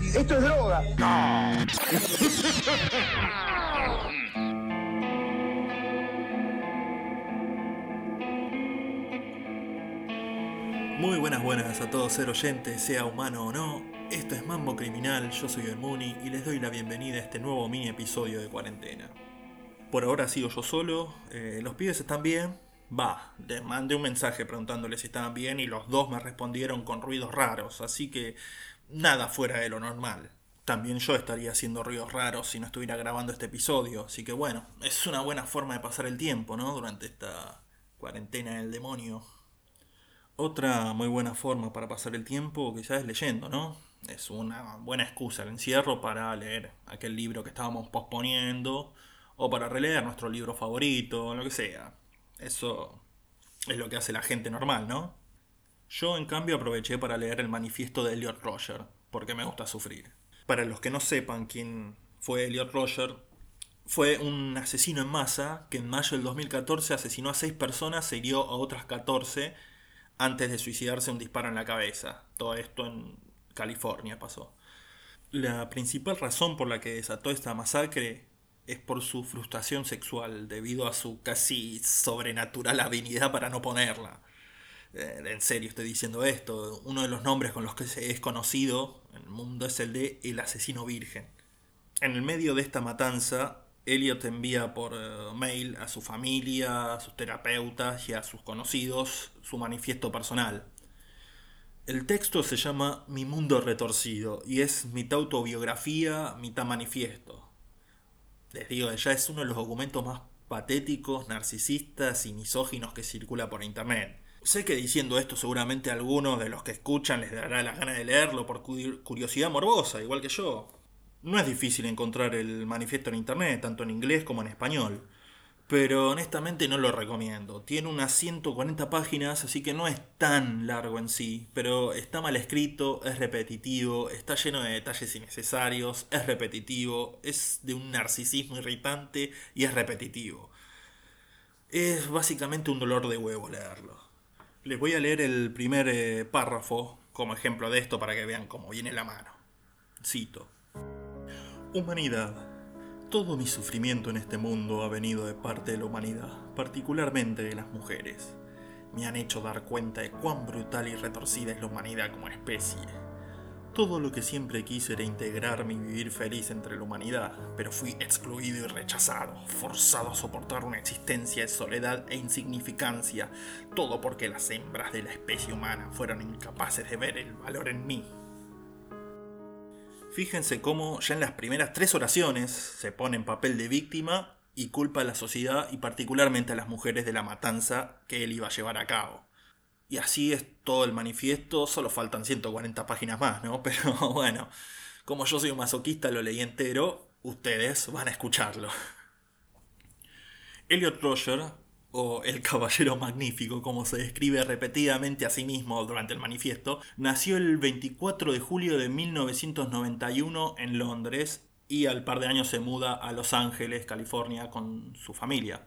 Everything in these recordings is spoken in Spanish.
Esto es droga. Muy buenas buenas a todos ser oyentes, sea humano o no. Esto es Mambo Criminal, yo soy el Muni y les doy la bienvenida a este nuevo mini episodio de cuarentena. Por ahora sigo yo solo, eh, los pibes están bien. Va, les mandé un mensaje preguntándoles si estaban bien y los dos me respondieron con ruidos raros, así que nada fuera de lo normal. También yo estaría haciendo ruidos raros si no estuviera grabando este episodio, así que bueno, es una buena forma de pasar el tiempo, ¿no? Durante esta cuarentena del demonio. Otra muy buena forma para pasar el tiempo quizás es leyendo, ¿no? Es una buena excusa el encierro para leer aquel libro que estábamos posponiendo o para releer nuestro libro favorito, lo que sea. Eso es lo que hace la gente normal, ¿no? Yo en cambio aproveché para leer el manifiesto de Elliot Roger, porque me gusta sufrir. Para los que no sepan quién fue Elliot Roger, fue un asesino en masa que en mayo del 2014 asesinó a 6 personas e hirió a otras 14 antes de suicidarse un disparo en la cabeza. Todo esto en California pasó. La principal razón por la que desató esta masacre es por su frustración sexual debido a su casi sobrenatural habilidad para no ponerla. Eh, en serio estoy diciendo esto. Uno de los nombres con los que es conocido en el mundo es el de el asesino virgen. En el medio de esta matanza, Elliot envía por eh, mail a su familia, a sus terapeutas y a sus conocidos su manifiesto personal. El texto se llama Mi mundo retorcido y es mitad autobiografía, mitad manifiesto. Les digo, ya es uno de los documentos más patéticos, narcisistas y misóginos que circula por internet. Sé que diciendo esto seguramente a algunos de los que escuchan les dará la gana de leerlo por curiosidad morbosa, igual que yo. No es difícil encontrar el manifiesto en internet, tanto en inglés como en español. Pero honestamente no lo recomiendo. Tiene unas 140 páginas, así que no es tan largo en sí. Pero está mal escrito, es repetitivo, está lleno de detalles innecesarios, es repetitivo, es de un narcisismo irritante y es repetitivo. Es básicamente un dolor de huevo leerlo. Les voy a leer el primer eh, párrafo como ejemplo de esto para que vean cómo viene la mano. Cito. Humanidad. Todo mi sufrimiento en este mundo ha venido de parte de la humanidad, particularmente de las mujeres. Me han hecho dar cuenta de cuán brutal y retorcida es la humanidad como especie. Todo lo que siempre quise era integrarme y vivir feliz entre la humanidad, pero fui excluido y rechazado, forzado a soportar una existencia de soledad e insignificancia, todo porque las hembras de la especie humana fueron incapaces de ver el valor en mí Fíjense cómo ya en las primeras tres oraciones se pone en papel de víctima y culpa a la sociedad y particularmente a las mujeres de la matanza que él iba a llevar a cabo. Y así es todo el manifiesto, solo faltan 140 páginas más, ¿no? Pero bueno, como yo soy un masoquista, lo leí entero, ustedes van a escucharlo. Elliot Roger o el Caballero Magnífico, como se describe repetidamente a sí mismo durante el manifiesto, nació el 24 de julio de 1991 en Londres y al par de años se muda a Los Ángeles, California, con su familia.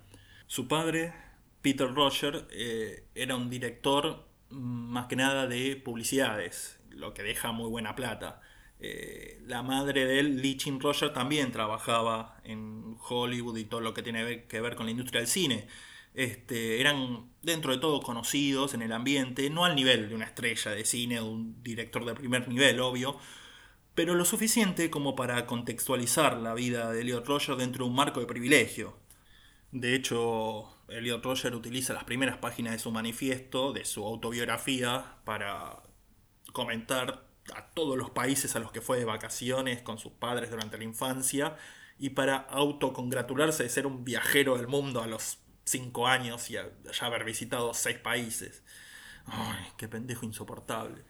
Su padre, Peter Roger, eh, era un director mm, más que nada de publicidades, lo que deja muy buena plata. Eh, la madre de él, Lee Chin Roger, también trabajaba en Hollywood y todo lo que tiene que ver con la industria del cine. Este, eran dentro de todo conocidos en el ambiente, no al nivel de una estrella de cine o un director de primer nivel, obvio, pero lo suficiente como para contextualizar la vida de Elliot Roger dentro de un marco de privilegio. De hecho, Elliot Roger utiliza las primeras páginas de su manifiesto, de su autobiografía, para comentar a todos los países a los que fue de vacaciones con sus padres durante la infancia y para autocongratularse de ser un viajero del mundo a los cinco años y ya haber visitado seis países. Ay, qué pendejo insoportable.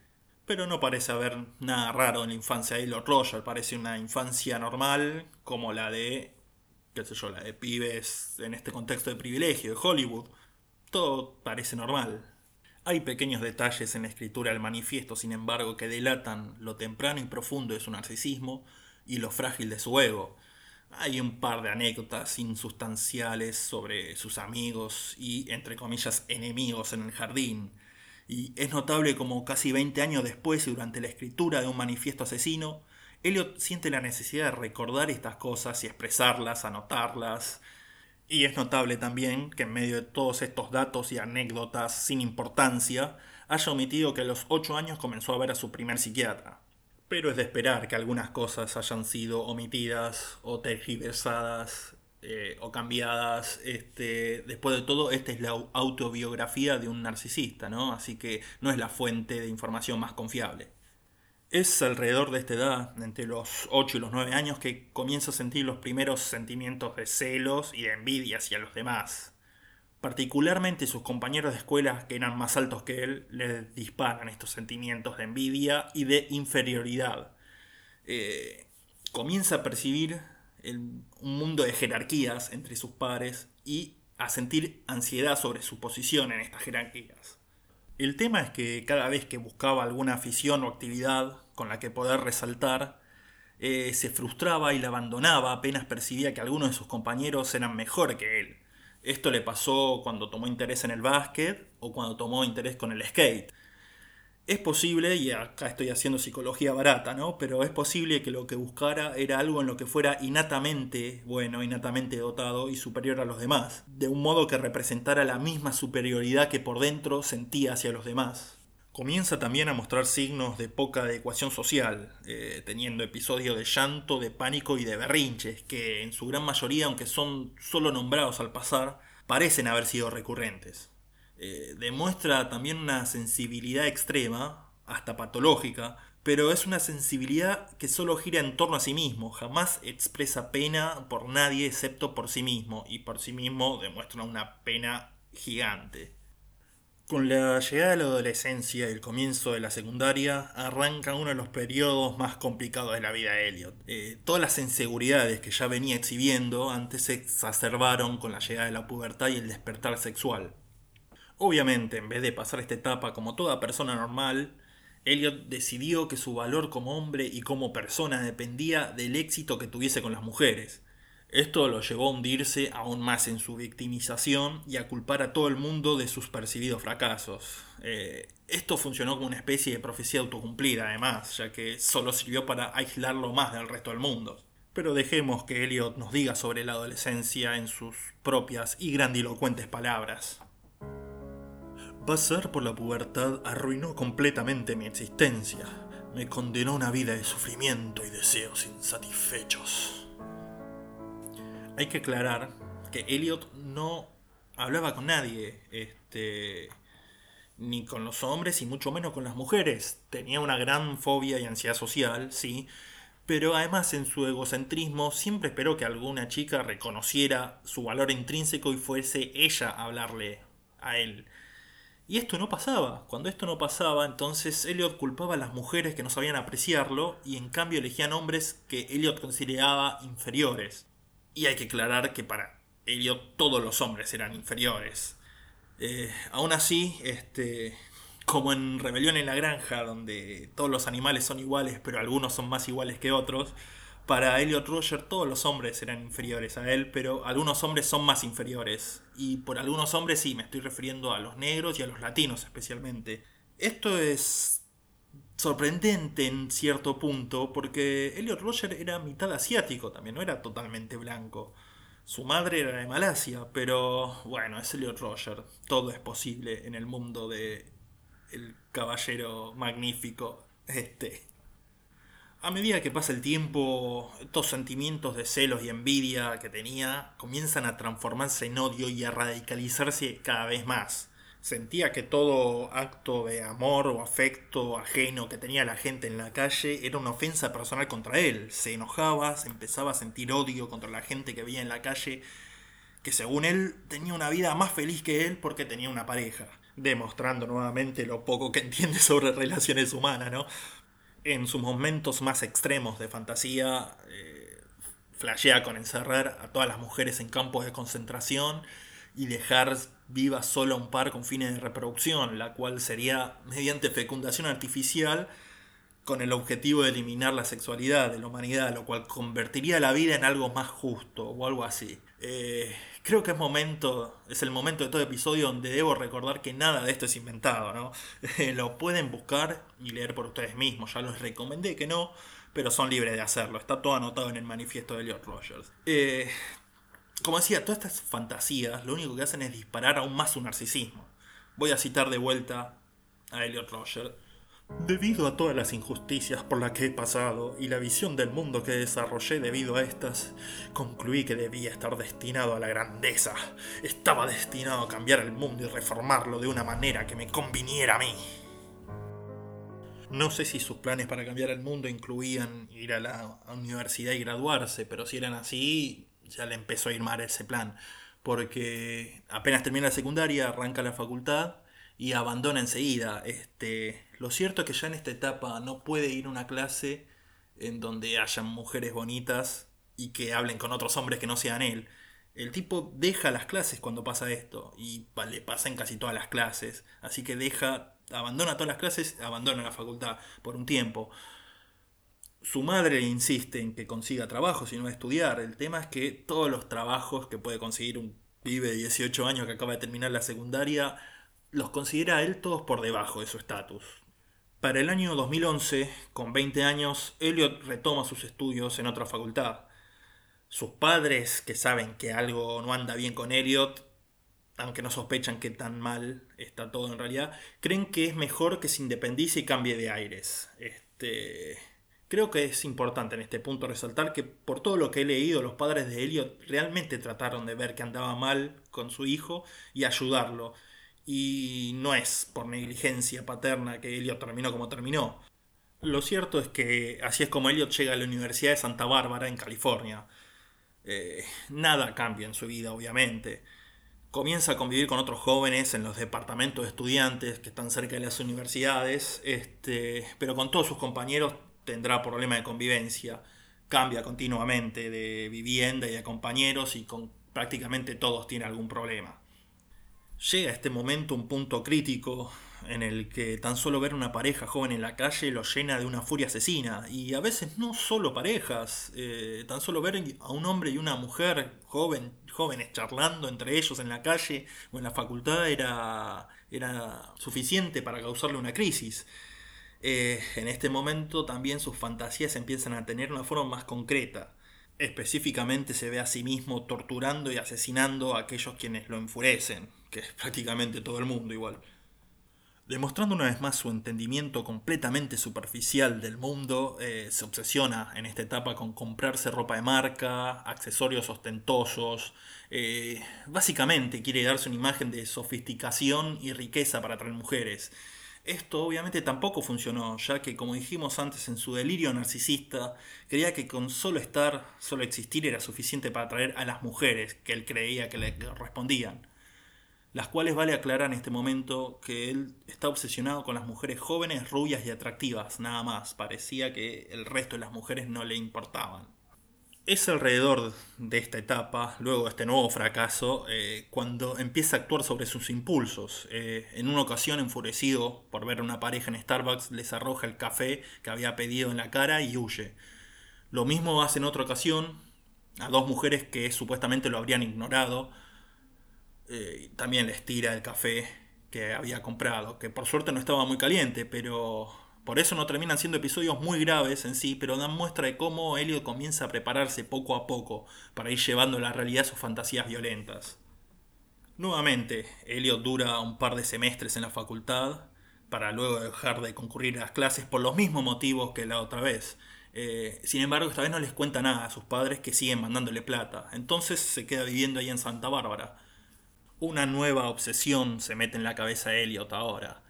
Pero no parece haber nada raro en la infancia de Elliot Roger, parece una infancia normal como la de, qué sé yo, la de pibes en este contexto de privilegio de Hollywood. Todo parece normal. Hay pequeños detalles en la escritura del manifiesto, sin embargo, que delatan lo temprano y profundo de su narcisismo y lo frágil de su ego. Hay un par de anécdotas insustanciales sobre sus amigos y, entre comillas, enemigos en el jardín. Y es notable como casi 20 años después y durante la escritura de un manifiesto asesino, Elliot siente la necesidad de recordar estas cosas y expresarlas, anotarlas. Y es notable también que en medio de todos estos datos y anécdotas sin importancia, haya omitido que a los 8 años comenzó a ver a su primer psiquiatra. Pero es de esperar que algunas cosas hayan sido omitidas o tergiversadas eh, o cambiadas. Este, después de todo, esta es la autobiografía de un narcisista, ¿no? Así que no es la fuente de información más confiable. Es alrededor de esta edad, entre los 8 y los 9 años, que comienza a sentir los primeros sentimientos de celos y de envidia hacia los demás. Particularmente sus compañeros de escuela, que eran más altos que él, le disparan estos sentimientos de envidia y de inferioridad. Eh, comienza a percibir un mundo de jerarquías entre sus pares y a sentir ansiedad sobre su posición en estas jerarquías. El tema es que cada vez que buscaba alguna afición o actividad con la que poder resaltar, eh, se frustraba y la abandonaba apenas percibía que algunos de sus compañeros eran mejor que él. Esto le pasó cuando tomó interés en el básquet o cuando tomó interés con el skate. Es posible, y acá estoy haciendo psicología barata, ¿no? Pero es posible que lo que buscara era algo en lo que fuera innatamente bueno, innatamente dotado y superior a los demás, de un modo que representara la misma superioridad que por dentro sentía hacia los demás. Comienza también a mostrar signos de poca adecuación social, eh, teniendo episodios de llanto, de pánico y de berrinches, que en su gran mayoría, aunque son solo nombrados al pasar, parecen haber sido recurrentes. Eh, demuestra también una sensibilidad extrema, hasta patológica, pero es una sensibilidad que solo gira en torno a sí mismo, jamás expresa pena por nadie excepto por sí mismo, y por sí mismo demuestra una pena gigante. Con la llegada de la adolescencia y el comienzo de la secundaria, arranca uno de los periodos más complicados de la vida de Elliot. Eh, todas las inseguridades que ya venía exhibiendo antes se exacerbaron con la llegada de la pubertad y el despertar sexual. Obviamente, en vez de pasar esta etapa como toda persona normal, Elliot decidió que su valor como hombre y como persona dependía del éxito que tuviese con las mujeres. Esto lo llevó a hundirse aún más en su victimización y a culpar a todo el mundo de sus percibidos fracasos. Eh, esto funcionó como una especie de profecía autocumplida, además, ya que solo sirvió para aislarlo más del resto del mundo. Pero dejemos que Elliot nos diga sobre la adolescencia en sus propias y grandilocuentes palabras. Pasar por la pubertad arruinó completamente mi existencia. Me condenó a una vida de sufrimiento y deseos insatisfechos. Hay que aclarar que Elliot no hablaba con nadie, este, ni con los hombres y mucho menos con las mujeres. Tenía una gran fobia y ansiedad social, sí, pero además en su egocentrismo siempre esperó que alguna chica reconociera su valor intrínseco y fuese ella a hablarle a él. Y esto no pasaba. Cuando esto no pasaba, entonces Elliot culpaba a las mujeres que no sabían apreciarlo y en cambio elegían hombres que Elliot consideraba inferiores. Y hay que aclarar que para Elliot todos los hombres eran inferiores. Eh, aún así, este, como en Rebelión en la Granja, donde todos los animales son iguales, pero algunos son más iguales que otros, para Elliot Roger todos los hombres eran inferiores a él, pero algunos hombres son más inferiores. Y por algunos hombres sí, me estoy refiriendo a los negros y a los latinos especialmente. Esto es sorprendente en cierto punto, porque Elliot Roger era mitad asiático también, no era totalmente blanco. Su madre era de Malasia, pero bueno, es Elliot Roger. Todo es posible en el mundo de el caballero magnífico este. A medida que pasa el tiempo, estos sentimientos de celos y envidia que tenía comienzan a transformarse en odio y a radicalizarse cada vez más. Sentía que todo acto de amor o afecto ajeno que tenía la gente en la calle era una ofensa personal contra él. Se enojaba, se empezaba a sentir odio contra la gente que veía en la calle, que según él tenía una vida más feliz que él porque tenía una pareja. Demostrando nuevamente lo poco que entiende sobre relaciones humanas, ¿no? En sus momentos más extremos de fantasía, eh, flashea con encerrar a todas las mujeres en campos de concentración y dejar viva solo un par con fines de reproducción, la cual sería mediante fecundación artificial con el objetivo de eliminar la sexualidad de la humanidad, lo cual convertiría la vida en algo más justo o algo así. Eh, creo que es momento, es el momento de todo episodio donde debo recordar que nada de esto es inventado, ¿no? Lo pueden buscar y leer por ustedes mismos, ya les recomendé que no, pero son libres de hacerlo, está todo anotado en el manifiesto de Elliot Rogers. Eh, como decía, todas estas fantasías lo único que hacen es disparar aún más su narcisismo. Voy a citar de vuelta a Elliot Rogers. Debido a todas las injusticias por las que he pasado y la visión del mundo que desarrollé debido a estas, concluí que debía estar destinado a la grandeza. Estaba destinado a cambiar el mundo y reformarlo de una manera que me conviniera a mí. No sé si sus planes para cambiar el mundo incluían ir a la universidad y graduarse, pero si eran así, ya le empezó a ir mal ese plan. Porque apenas termina la secundaria, arranca la facultad y abandona enseguida. Este, lo cierto es que ya en esta etapa no puede ir a una clase en donde hayan mujeres bonitas y que hablen con otros hombres que no sean él. El tipo deja las clases cuando pasa esto y le pasa en casi todas las clases. Así que deja, abandona todas las clases, abandona la facultad por un tiempo. Su madre le insiste en que consiga trabajo, si no va a estudiar. El tema es que todos los trabajos que puede conseguir un pibe de 18 años que acaba de terminar la secundaria los considera él todos por debajo de su estatus. Para el año 2011, con 20 años, Elliot retoma sus estudios en otra facultad. Sus padres, que saben que algo no anda bien con Elliot, aunque no sospechan que tan mal está todo en realidad, creen que es mejor que se independice y cambie de aires. Este, creo que es importante en este punto resaltar que por todo lo que he leído, los padres de Elliot realmente trataron de ver que andaba mal con su hijo y ayudarlo y no es por negligencia paterna que Elliot terminó como terminó. Lo cierto es que así es como Elliot llega a la Universidad de Santa Bárbara en California. Eh, nada cambia en su vida, obviamente. Comienza a convivir con otros jóvenes en los departamentos de estudiantes que están cerca de las universidades, este, pero con todos sus compañeros tendrá problemas de convivencia. Cambia continuamente de vivienda y de compañeros y con prácticamente todos tiene algún problema. Llega este momento un punto crítico en el que tan solo ver una pareja joven en la calle lo llena de una furia asesina. Y a veces no solo parejas, eh, tan solo ver a un hombre y una mujer joven, jóvenes charlando entre ellos en la calle o en la facultad era, era suficiente para causarle una crisis. Eh, en este momento también sus fantasías empiezan a tener una forma más concreta. Específicamente se ve a sí mismo torturando y asesinando a aquellos quienes lo enfurecen que es prácticamente todo el mundo igual. Demostrando una vez más su entendimiento completamente superficial del mundo, eh, se obsesiona en esta etapa con comprarse ropa de marca, accesorios ostentosos. Eh, básicamente quiere darse una imagen de sofisticación y riqueza para atraer mujeres. Esto obviamente tampoco funcionó, ya que como dijimos antes en su delirio narcisista, creía que con solo estar, solo existir era suficiente para atraer a las mujeres que él creía que le respondían las cuales vale aclarar en este momento que él está obsesionado con las mujeres jóvenes, rubias y atractivas, nada más. Parecía que el resto de las mujeres no le importaban. Es alrededor de esta etapa, luego de este nuevo fracaso, eh, cuando empieza a actuar sobre sus impulsos. Eh, en una ocasión, enfurecido por ver a una pareja en Starbucks, les arroja el café que había pedido en la cara y huye. Lo mismo hace en otra ocasión a dos mujeres que supuestamente lo habrían ignorado, eh, también les tira el café que había comprado, que por suerte no estaba muy caliente, pero por eso no terminan siendo episodios muy graves en sí, pero dan muestra de cómo Elliot comienza a prepararse poco a poco para ir llevando a la realidad sus fantasías violentas. Nuevamente, Elliot dura un par de semestres en la facultad para luego dejar de concurrir a las clases por los mismos motivos que la otra vez. Eh, sin embargo, esta vez no les cuenta nada a sus padres que siguen mandándole plata. Entonces se queda viviendo ahí en Santa Bárbara. Una nueva obsesión se mete en la cabeza de Elliot ahora.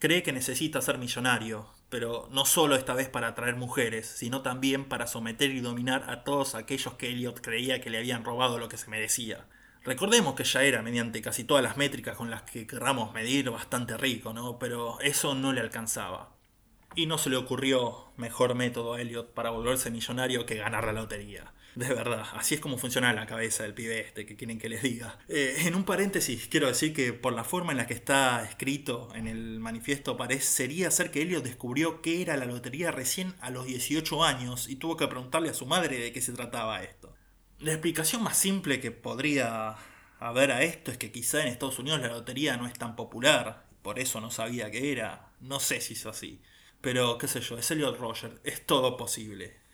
Cree que necesita ser millonario, pero no solo esta vez para atraer mujeres, sino también para someter y dominar a todos aquellos que Elliot creía que le habían robado lo que se merecía. Recordemos que ya era, mediante casi todas las métricas con las que querramos medir, bastante rico, ¿no? Pero eso no le alcanzaba. Y no se le ocurrió mejor método a Elliot para volverse millonario que ganar la lotería. De verdad, así es como funciona la cabeza del pibe este que quieren que les diga. Eh, en un paréntesis, quiero decir que por la forma en la que está escrito en el manifiesto, parecería ser que Elliot descubrió qué era la lotería recién a los 18 años y tuvo que preguntarle a su madre de qué se trataba esto. La explicación más simple que podría a ver a esto es que quizá en Estados Unidos la lotería no es tan popular, por eso no sabía que era. No sé si es así. Pero qué sé yo, es Elliot Roger, es todo posible.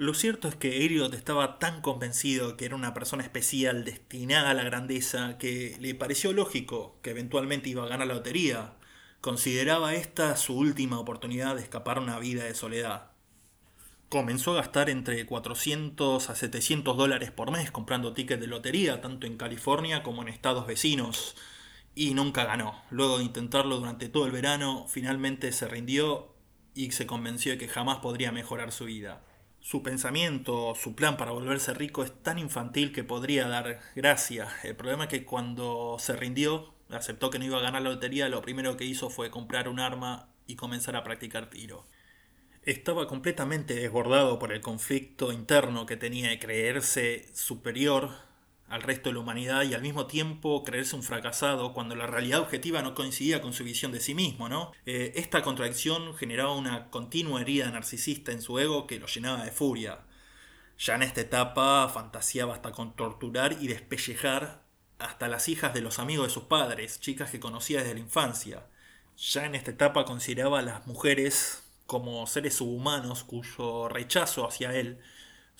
Lo cierto es que Elliot estaba tan convencido que era una persona especial destinada a la grandeza que le pareció lógico que eventualmente iba a ganar la lotería. Consideraba esta su última oportunidad de escapar a una vida de soledad. Comenzó a gastar entre 400 a 700 dólares por mes comprando tickets de lotería, tanto en California como en estados vecinos, y nunca ganó. Luego de intentarlo durante todo el verano, finalmente se rindió y se convenció de que jamás podría mejorar su vida. Su pensamiento, su plan para volverse rico es tan infantil que podría dar gracia. El problema es que cuando se rindió, aceptó que no iba a ganar la lotería, lo primero que hizo fue comprar un arma y comenzar a practicar tiro. Estaba completamente desbordado por el conflicto interno que tenía de creerse superior al resto de la humanidad y al mismo tiempo creerse un fracasado cuando la realidad objetiva no coincidía con su visión de sí mismo, ¿no? Eh, esta contradicción generaba una continua herida narcisista en su ego que lo llenaba de furia. Ya en esta etapa fantaseaba hasta con torturar y despellejar hasta las hijas de los amigos de sus padres, chicas que conocía desde la infancia. Ya en esta etapa consideraba a las mujeres como seres subhumanos cuyo rechazo hacia él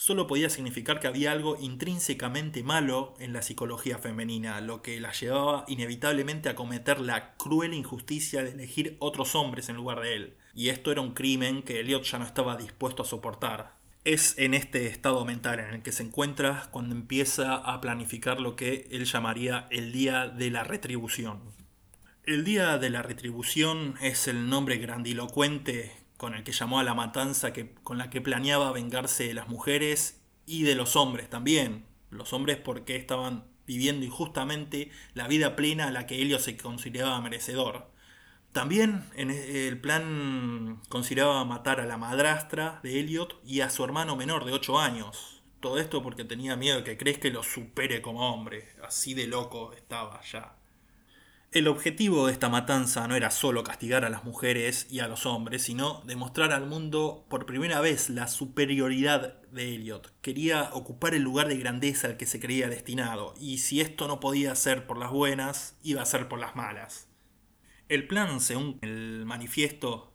solo podía significar que había algo intrínsecamente malo en la psicología femenina, lo que la llevaba inevitablemente a cometer la cruel injusticia de elegir otros hombres en lugar de él. Y esto era un crimen que Elliot ya no estaba dispuesto a soportar. Es en este estado mental en el que se encuentra cuando empieza a planificar lo que él llamaría el día de la retribución. El día de la retribución es el nombre grandilocuente con el que llamó a la matanza que, con la que planeaba vengarse de las mujeres y de los hombres también. Los hombres porque estaban viviendo injustamente la vida plena a la que Helio se consideraba merecedor. También en e, el plan consideraba matar a la madrastra de Elliot y a su hermano menor de 8 años. Todo esto porque tenía miedo de que crezca y lo supere como hombre. Así de loco estaba ya. El objetivo de esta matanza no era solo castigar a las mujeres y a los hombres, sino demostrar al mundo por primera vez la superioridad de Elliot. Quería ocupar el lugar de grandeza al que se creía destinado, y si esto no podía ser por las buenas, iba a ser por las malas. El plan, según el manifiesto,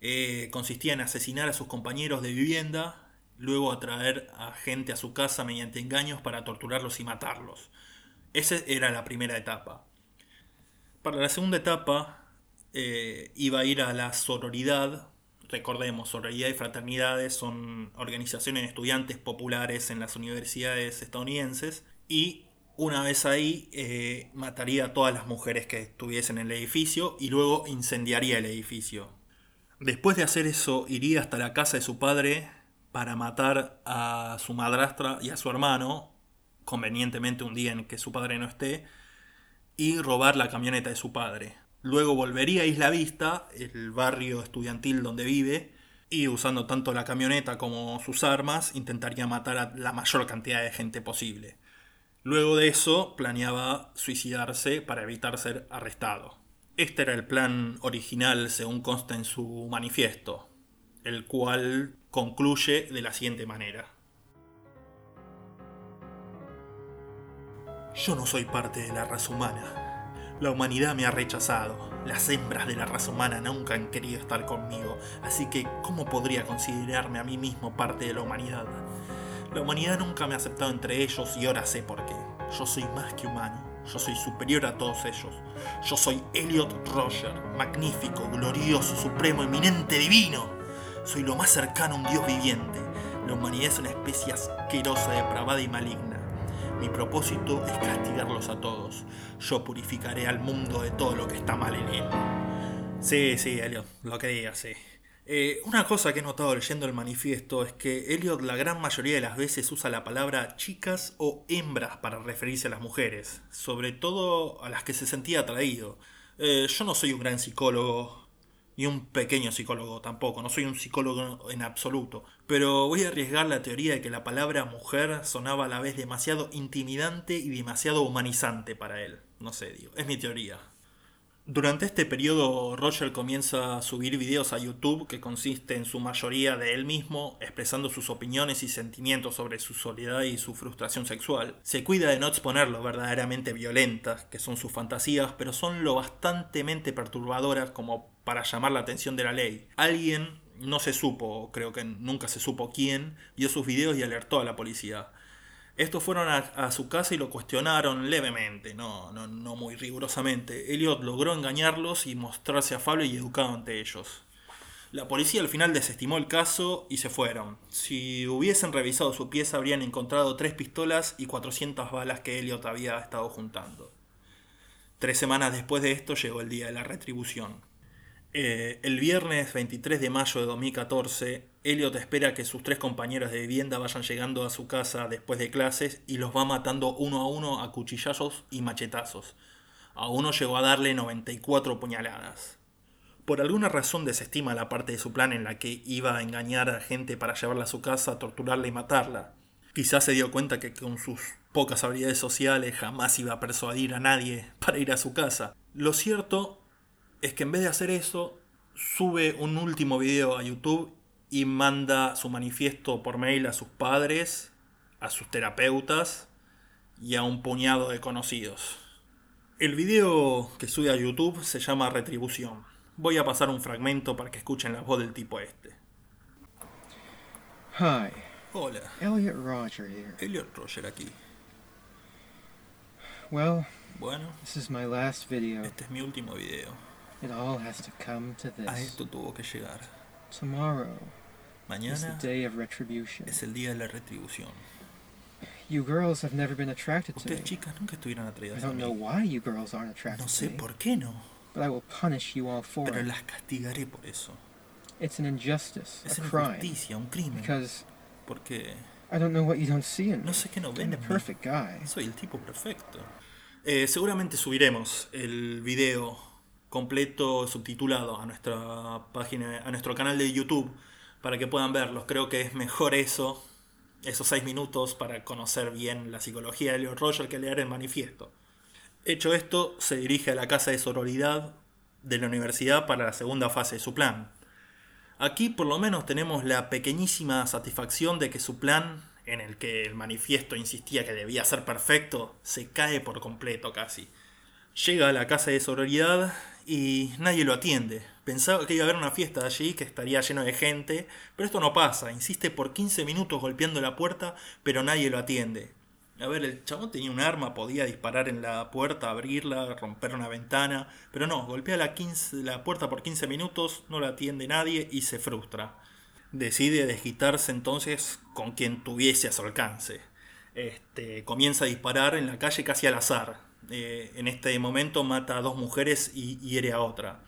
eh, consistía en asesinar a sus compañeros de vivienda, luego atraer a gente a su casa mediante engaños para torturarlos y matarlos. Esa era la primera etapa. Para la segunda etapa eh, iba a ir a la sororidad. Recordemos, sororidad y fraternidades son organizaciones de estudiantes populares en las universidades estadounidenses. Y una vez ahí eh, mataría a todas las mujeres que estuviesen en el edificio y luego incendiaría el edificio. Después de hacer eso, iría hasta la casa de su padre para matar a su madrastra y a su hermano, convenientemente un día en que su padre no esté, y robar la camioneta de su padre. Luego volvería a Isla Vista, el barrio estudiantil donde vive, y usando tanto la camioneta como sus armas, intentaría matar a la mayor cantidad de gente posible. Luego de eso, planeaba suicidarse para evitar ser arrestado. Este era el plan original según consta en su manifiesto, el cual concluye de la siguiente manera. Yo no soy parte de la raza humana. La humanidad me ha rechazado. Las hembras de la raza humana nunca han querido estar conmigo, así que ¿cómo podría considerarme a mí mismo parte de la humanidad? La humanidad nunca me ha aceptado entre ellos y ahora sé por qué. Yo soy más que humano. Yo soy superior a todos ellos. Yo soy Elliot Roger, magnífico, glorioso, supremo, eminente, divino. Soy lo más cercano a un dios viviente. La humanidad es una especie asquerosa, depravada y maligna. Mi propósito es castigarlos a todos. Yo purificaré al mundo de todo lo que está mal en él. Sí, sí, Elliot, lo que digas, sí. Eh, una cosa que he notado leyendo el manifiesto es que Elliot la gran mayoría de las veces usa la palabra chicas o hembras para referirse a las mujeres, sobre todo a las que se sentía atraído. Eh, yo no soy un gran psicólogo, ni un pequeño psicólogo tampoco, no soy un psicólogo en absoluto, pero voy a arriesgar la teoría de que la palabra mujer sonaba a la vez demasiado intimidante y demasiado humanizante para él. No sé, digo, es mi teoría. Durante este periodo, Roger comienza a subir videos a YouTube que consiste en su mayoría de él mismo expresando sus opiniones y sentimientos sobre su soledad y su frustración sexual. Se cuida de no exponerlo verdaderamente violentas, que son sus fantasías, pero son lo bastantemente perturbadoras como para llamar la atención de la ley. Alguien, no se supo, creo que nunca se supo quién, vio sus videos y alertó a la policía. Estos fueron a, su casa y lo cuestionaron levemente, no, no, no muy rigurosamente. Elliot logró engañarlos y mostrarse afable y educado ante ellos. La policía al final desestimó el caso y se fueron. Si hubiesen revisado su pieza habrían encontrado tres pistolas y 400 balas que Elliot había estado juntando. Tres semanas después de esto llegó el día de la retribución. Eh, el viernes 23 de mayo de 2014, Elliot espera que sus tres compañeros de vivienda vayan llegando a su casa después de clases y los va matando uno a uno a cuchillazos y machetazos. A uno llegó a darle 94 puñaladas. Por alguna razón desestima la parte de su plan en la que iba a engañar a gente para llevarla a su casa, torturarla y matarla. Quizás se dio cuenta que con sus pocas habilidades sociales jamás iba a persuadir a nadie para ir a su casa. Lo cierto es que en vez de hacer eso, sube un último video a YouTube y manda su manifiesto por mail a sus padres, a sus terapeutas y a un puñado de conocidos. El video que sube a YouTube se llama Retribución. Voy a pasar un fragmento para que escuchen la voz del tipo este. Hi. Hola. Elliot Roger here. Elliot Roger aquí. Well, bueno, this is my last video. Este es mi último video. It all has to come to this. A esto tuvo que llegar. Tomorrow Mañana is the day of retribution. es el día de la retribución. You girls have never been attracted to Ustedes me. chicas nunca estuvieron I atraídas a don't know mí. why you girls aren't attracted No to sé me, por qué no, but I will punish you all for pero it. las castigaré por eso. It's an injustice, Es a una crime, injusticia, un crimen. because Porque I don't know what you don't see in me. no sé qué no I'm ven the en mí. perfect guy. Soy el tipo perfecto. Eh, seguramente subiremos el video completo subtitulado a nuestra página, a nuestro canal de YouTube para que puedan verlos. Creo que es mejor eso, esos seis minutos para conocer bien la psicología de Leo Roger que leer el manifiesto. Hecho esto, se dirige a la casa de sororidad de la universidad para la segunda fase de su plan. Aquí por lo menos tenemos la pequeñísima satisfacción de que su plan, en el que el manifiesto insistía que debía ser perfecto, se cae por completo casi. Llega a la casa de sororidad y nadie lo atiende. Pensaba que iba a haber una fiesta allí, que estaría lleno de gente, pero esto no pasa. Insiste por 15 minutos golpeando la puerta, pero nadie lo atiende. A ver, el chabón tenía un arma, podía disparar en la puerta, abrirla, romper una ventana, pero no, golpea la, 15 la puerta por 15 minutos, no la atiende nadie y se frustra. Decide desquitarse entonces con quien tuviese a su alcance. Este, comienza a disparar en la calle casi al azar. Eh, en este momento mata a dos mujeres y hiere a otra.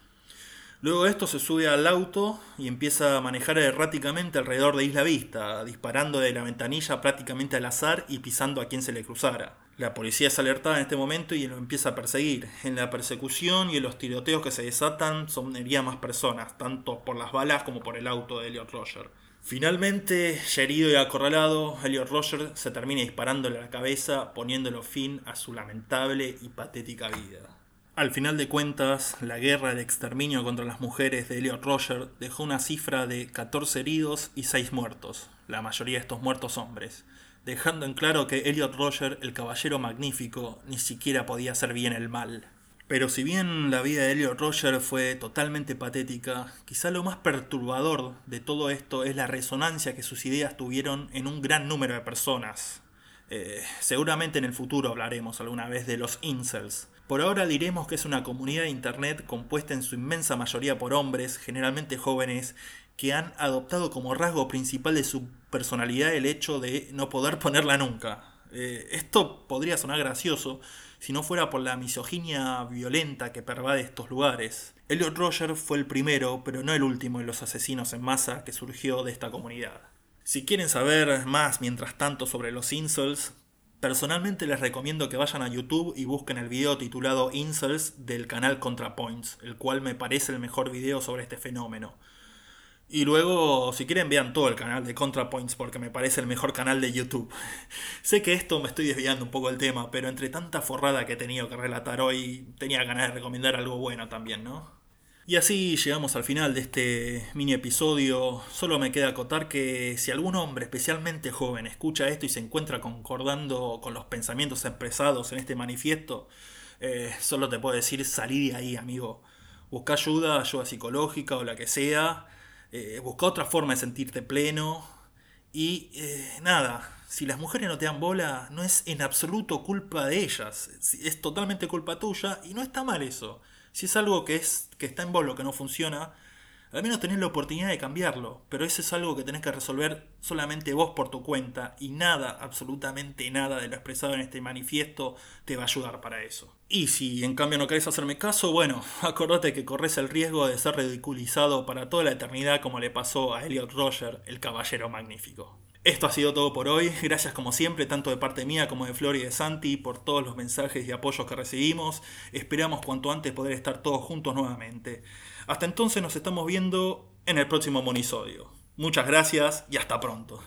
Luego de esto se sube al auto y empieza a manejar erráticamente alrededor de Isla Vista, disparando de la ventanilla prácticamente al azar y pisando a quien se le cruzara. La policía es alertada en este momento y lo empieza a perseguir. En la persecución y en los tiroteos que se desatan son heridas más personas, tanto por las balas como por el auto de Elliot Roger. Finalmente, ya herido y acorralado, Elliot Roger se termina disparándole a la cabeza, poniéndolo fin a su lamentable y patética vida. Al final de cuentas, la guerra de exterminio contra las mujeres de Elliot Roger dejó una cifra de 14 heridos y 6 muertos, la mayoría de estos muertos hombres, dejando en claro que Elliot Roger, el caballero magnífico, ni siquiera podía hacer bien el mal. Pero si bien la vida de Elliot Roger fue totalmente patética, quizá lo más perturbador de todo esto es la resonancia que sus ideas tuvieron en un gran número de personas. Eh, seguramente en el futuro hablaremos alguna vez de los incels. Por ahora diremos que es una comunidad de internet compuesta en su inmensa mayoría por hombres, generalmente jóvenes, que han adoptado como rasgo principal de su personalidad el hecho de no poder ponerla nunca. Eh, esto podría sonar gracioso si no fuera por la misoginia violenta que pervade estos lugares. Elliot Roger fue el primero, pero no el último de los asesinos en masa que surgió de esta comunidad. Si quieren saber más mientras tanto sobre los incels, personalmente les recomiendo que vayan a YouTube y busquen el video titulado Incels del canal ContraPoints, el cual me parece el mejor video sobre este fenómeno. Y luego, si quieren, vean todo el canal de ContraPoints porque me parece el mejor canal de YouTube. sé que esto me estoy desviando un poco del tema, pero entre tanta forrada que he tenido que relatar hoy, tenía ganas de recomendar algo bueno también, ¿no? Y así llegamos al final de este mini episodio. Solo me queda acotar que si algún hombre, especialmente joven, escucha esto y se encuentra concordando con los pensamientos expresados en este manifiesto, eh, solo te puedo decir salí de ahí, amigo. Busca ayuda, ayuda psicológica o la que sea eh, busca otra forma de sentirte pleno. Y eh, nada, si las mujeres no te dan bola, no es en absoluto culpa de ellas, es totalmente culpa tuya y no está mal eso. Si es algo que, es, que está en vos lo que no funciona, al menos tenés la oportunidad de cambiarlo, pero eso es algo que tenés que resolver solamente vos por tu cuenta y nada, absolutamente nada de lo expresado en este manifiesto te va a ayudar para eso. Y si en cambio no querés hacerme caso, bueno, acordate que corres el riesgo de ser ridiculizado para toda la eternidad como le pasó a Elliot Roger, el caballero magnífico. Esto ha sido todo por hoy. Gracias como siempre, tanto de parte mía como de Flor y de Santi, por todos los mensajes y apoyos que recibimos. Esperamos cuanto antes poder estar todos juntos nuevamente. Hasta entonces nos estamos viendo en el próximo monisodio. Muchas gracias y hasta pronto.